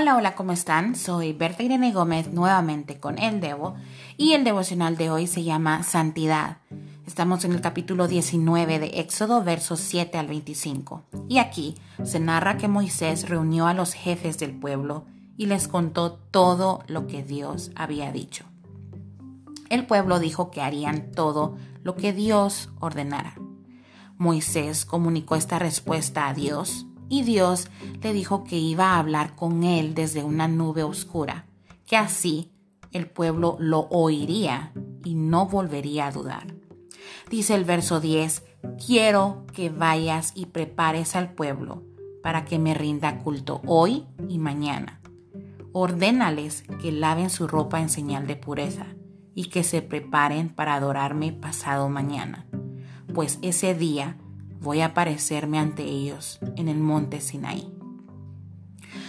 Hola, hola, ¿cómo están? Soy Berta Irene Gómez nuevamente con El Devo y el devocional de hoy se llama Santidad. Estamos en el capítulo 19 de Éxodo, versos 7 al 25. Y aquí se narra que Moisés reunió a los jefes del pueblo y les contó todo lo que Dios había dicho. El pueblo dijo que harían todo lo que Dios ordenara. Moisés comunicó esta respuesta a Dios y Dios le dijo que iba a hablar con él desde una nube oscura, que así el pueblo lo oiría y no volvería a dudar. Dice el verso 10, quiero que vayas y prepares al pueblo para que me rinda culto hoy y mañana. Ordénales que laven su ropa en señal de pureza y que se preparen para adorarme pasado mañana, pues ese día voy a aparecerme ante ellos en el monte Sinaí.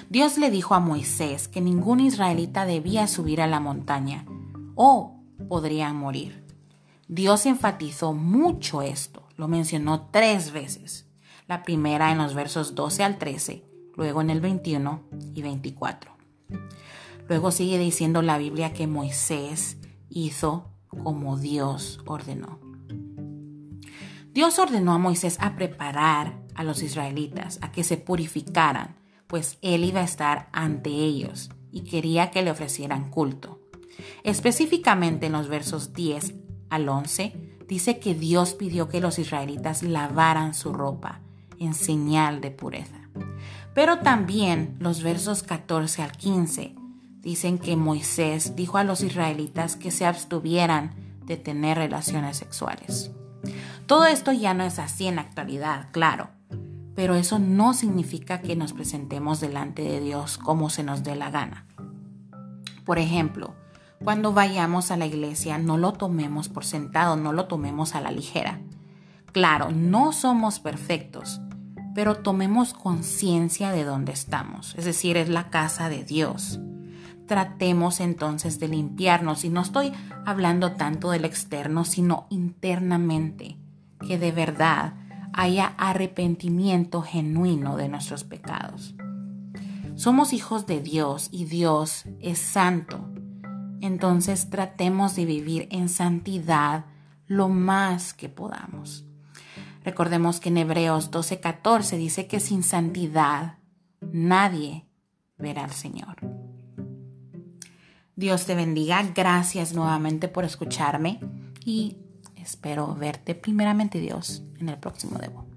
Dios le dijo a Moisés que ningún israelita debía subir a la montaña o podrían morir. Dios enfatizó mucho esto, lo mencionó tres veces. La primera en los versos 12 al 13, luego en el 21 y 24. Luego sigue diciendo la Biblia que Moisés hizo como Dios ordenó. Dios ordenó a Moisés a preparar a los israelitas, a que se purificaran, pues él iba a estar ante ellos y quería que le ofrecieran culto. Específicamente en los versos 10 al 11 dice que Dios pidió que los israelitas lavaran su ropa en señal de pureza. Pero también los versos 14 al 15 dicen que Moisés dijo a los israelitas que se abstuvieran de tener relaciones sexuales. Todo esto ya no es así en la actualidad, claro, pero eso no significa que nos presentemos delante de Dios como se nos dé la gana. Por ejemplo, cuando vayamos a la iglesia no lo tomemos por sentado, no lo tomemos a la ligera. Claro, no somos perfectos, pero tomemos conciencia de dónde estamos, es decir, es la casa de Dios. Tratemos entonces de limpiarnos y no estoy hablando tanto del externo, sino internamente que de verdad haya arrepentimiento genuino de nuestros pecados. Somos hijos de Dios y Dios es santo. Entonces tratemos de vivir en santidad lo más que podamos. Recordemos que en Hebreos 12:14 dice que sin santidad nadie verá al Señor. Dios te bendiga. Gracias nuevamente por escucharme y Espero verte primeramente Dios en el próximo Debo.